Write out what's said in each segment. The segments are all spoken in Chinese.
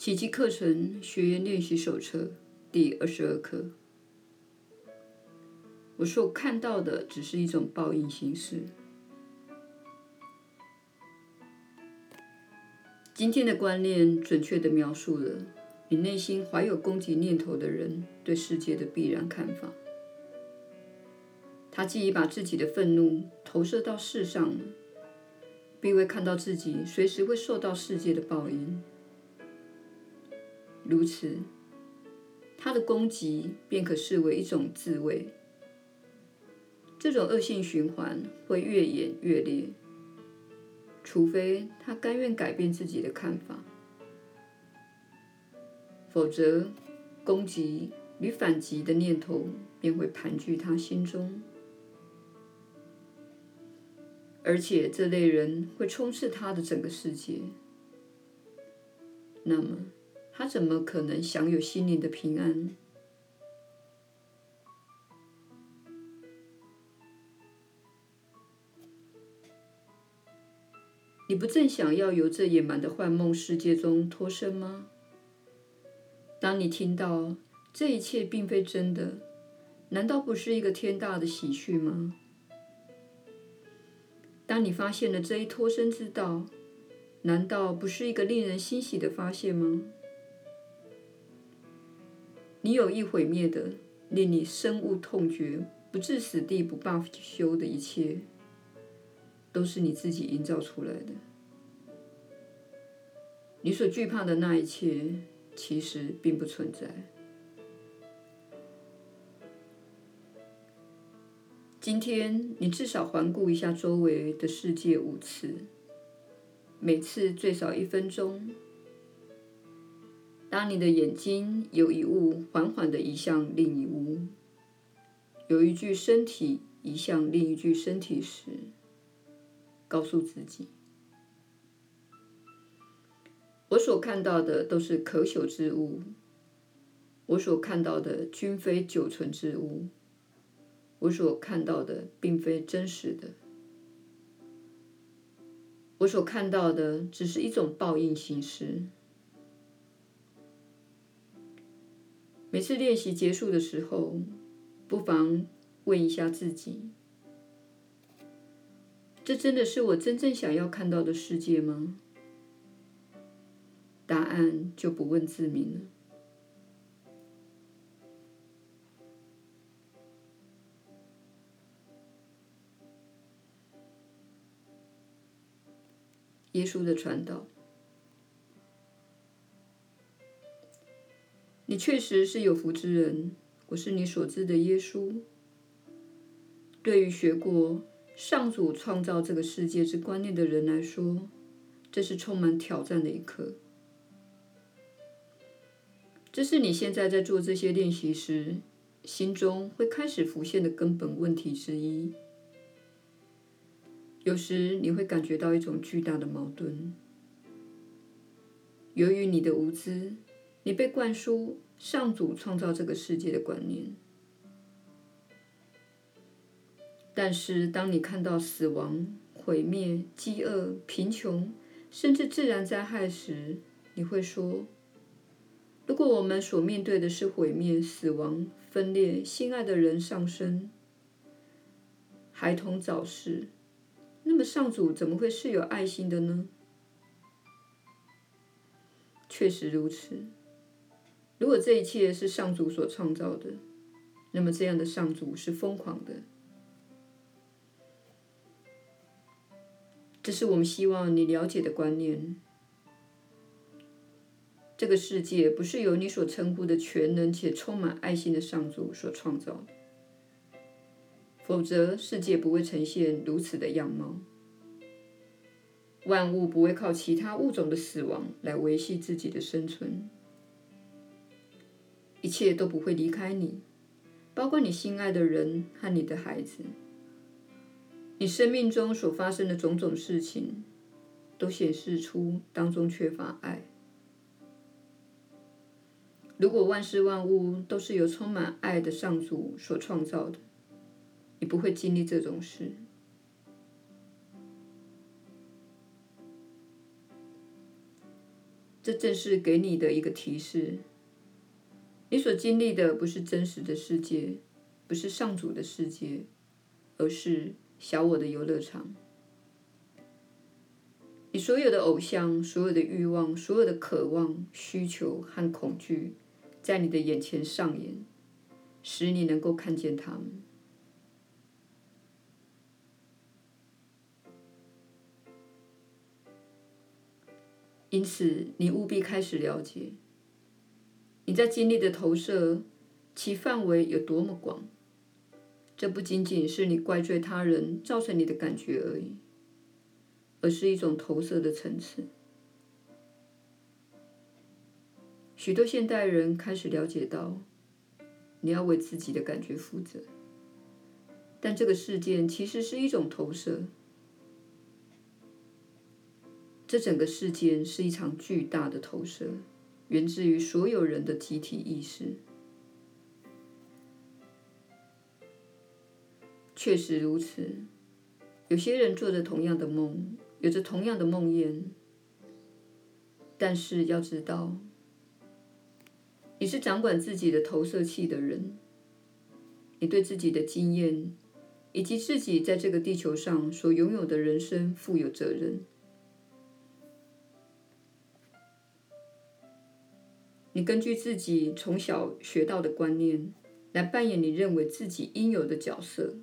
奇迹课程学员练习手册第二十二课。我所看到的只是一种报应形式。今天的观念准确地描述了你内心怀有攻击念头的人对世界的必然看法。他既已把自己的愤怒投射到世上了，并未看到自己随时会受到世界的报应。如此，他的攻击便可视为一种自卫。这种恶性循环会越演越烈，除非他甘愿改变自己的看法，否则攻击与反击的念头便会盘踞他心中。而且这类人会充斥他的整个世界。那么，他怎么可能享有心灵的平安？你不正想要由这野蛮的幻梦世界中脱身吗？当你听到这一切并非真的，难道不是一个天大的喜讯吗？当你发现了这一脱身之道，难道不是一个令人欣喜的发现吗？你有意毁灭的，令你深恶痛绝、不至死地不罢休的一切，都是你自己营造出来的。你所惧怕的那一切，其实并不存在。今天，你至少环顾一下周围的世界五次，每次最少一分钟。当你的眼睛有一物缓缓地移向另一物，有一具身体移向另一具身体时，告诉自己：我所看到的都是可朽之物，我所看到的均非久存之物。我所看到的并非真实的，我所看到的只是一种报应形式。每次练习结束的时候，不妨问一下自己：这真的是我真正想要看到的世界吗？答案就不问自明了。耶稣的传导，你确实是有福之人。我是你所知的耶稣。对于学过上主创造这个世界之观念的人来说，这是充满挑战的一课。这是你现在在做这些练习时，心中会开始浮现的根本问题之一。有时你会感觉到一种巨大的矛盾。由于你的无知，你被灌输上主创造这个世界的观念。但是，当你看到死亡、毁灭、饥饿、贫穷，甚至自然灾害时，你会说：“如果我们所面对的是毁灭、死亡、分裂、心爱的人丧生、孩童早逝。”那么上主怎么会是有爱心的呢？确实如此。如果这一切是上主所创造的，那么这样的上主是疯狂的。这是我们希望你了解的观念。这个世界不是由你所称呼的全能且充满爱心的上主所创造的。否则，世界不会呈现如此的样貌。万物不会靠其他物种的死亡来维系自己的生存。一切都不会离开你，包括你心爱的人和你的孩子。你生命中所发生的种种事情，都显示出当中缺乏爱。如果万事万物都是由充满爱的上主所创造的，你不会经历这种事。这正是给你的一个提示。你所经历的不是真实的世界，不是上主的世界，而是小我的游乐场。你所有的偶像、所有的欲望、所有的渴望、需求和恐惧，在你的眼前上演，使你能够看见他们。因此，你务必开始了解，你在经历的投射，其范围有多么广。这不仅仅是你怪罪他人造成你的感觉而已，而是一种投射的层次。许多现代人开始了解到，你要为自己的感觉负责，但这个事件其实是一种投射。这整个事件是一场巨大的投射，源自于所有人的集体意识。确实如此，有些人做着同样的梦，有着同样的梦魇。但是要知道，你是掌管自己的投射器的人，你对自己的经验以及自己在这个地球上所拥有的人生负有责任。你根据自己从小学到的观念来扮演你认为自己应有的角色，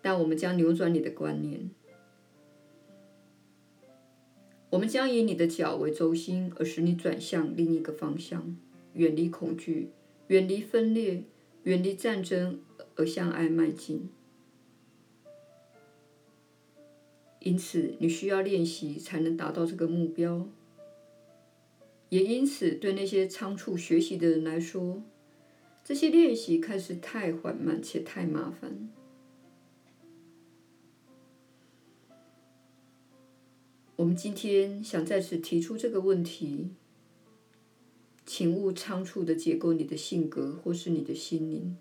但我们将扭转你的观念。我们将以你的脚为轴心，而使你转向另一个方向，远离恐惧，远离分裂，远离战争，而向爱迈进。因此，你需要练习才能达到这个目标。也因此，对那些仓促学习的人来说，这些练习开始太缓慢且太麻烦。我们今天想在此提出这个问题，请勿仓促的解构你的性格或是你的心灵。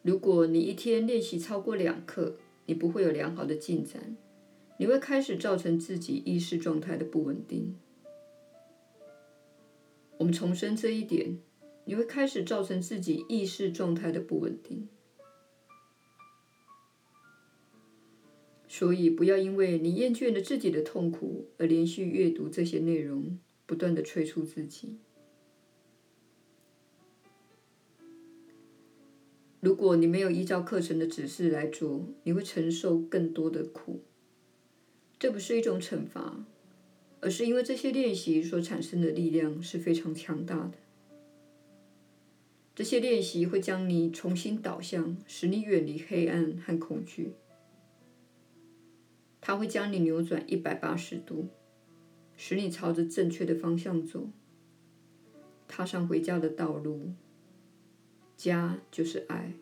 如果你一天练习超过两课，你不会有良好的进展。你会开始造成自己意识状态的不稳定。我们重申这一点，你会开始造成自己意识状态的不稳定。所以，不要因为你厌倦了自己的痛苦而连续阅读这些内容，不断的催促自己。如果你没有依照课程的指示来做，你会承受更多的苦。这不是一种惩罚，而是因为这些练习所产生的力量是非常强大的。这些练习会将你重新导向，使你远离黑暗和恐惧。它会将你扭转一百八十度，使你朝着正确的方向走，踏上回家的道路。家就是爱。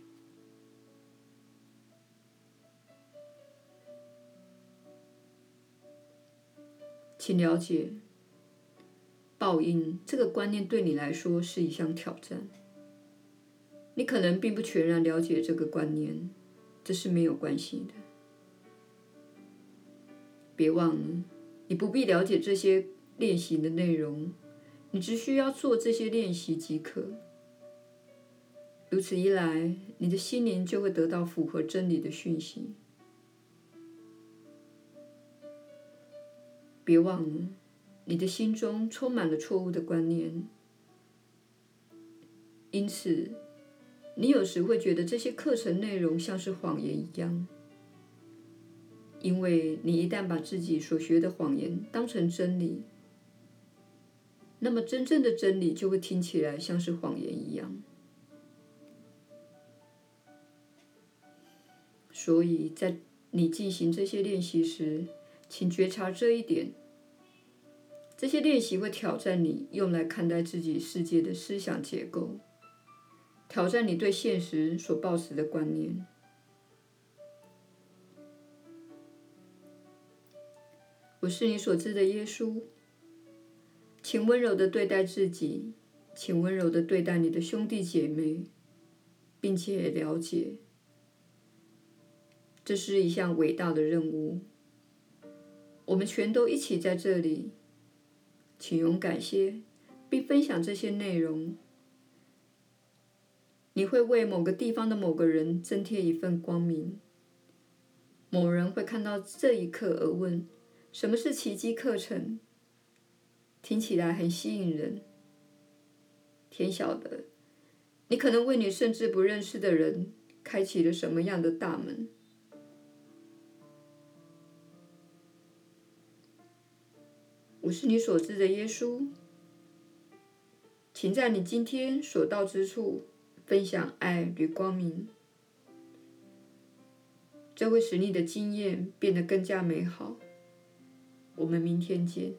请了解，报应这个观念对你来说是一项挑战。你可能并不全然了解这个观念，这是没有关系的。别忘了，你不必了解这些练习的内容，你只需要做这些练习即可。如此一来，你的心灵就会得到符合真理的讯息。别忘了，你的心中充满了错误的观念，因此，你有时会觉得这些课程内容像是谎言一样。因为你一旦把自己所学的谎言当成真理，那么真正的真理就会听起来像是谎言一样。所以在你进行这些练习时，请觉察这一点。这些练习会挑战你用来看待自己世界的思想结构，挑战你对现实所抱持的观念。我是你所知的耶稣，请温柔地对待自己，请温柔地对待你的兄弟姐妹，并且了解，这是一项伟大的任务。我们全都一起在这里，请勇敢些，并分享这些内容。你会为某个地方的某个人增添一份光明。某人会看到这一刻而问：“什么是奇迹课程？”听起来很吸引人。天晓得，你可能为你甚至不认识的人开启了什么样的大门。我是你所知的耶稣，请在你今天所到之处分享爱与光明，这会使你的经验变得更加美好。我们明天见。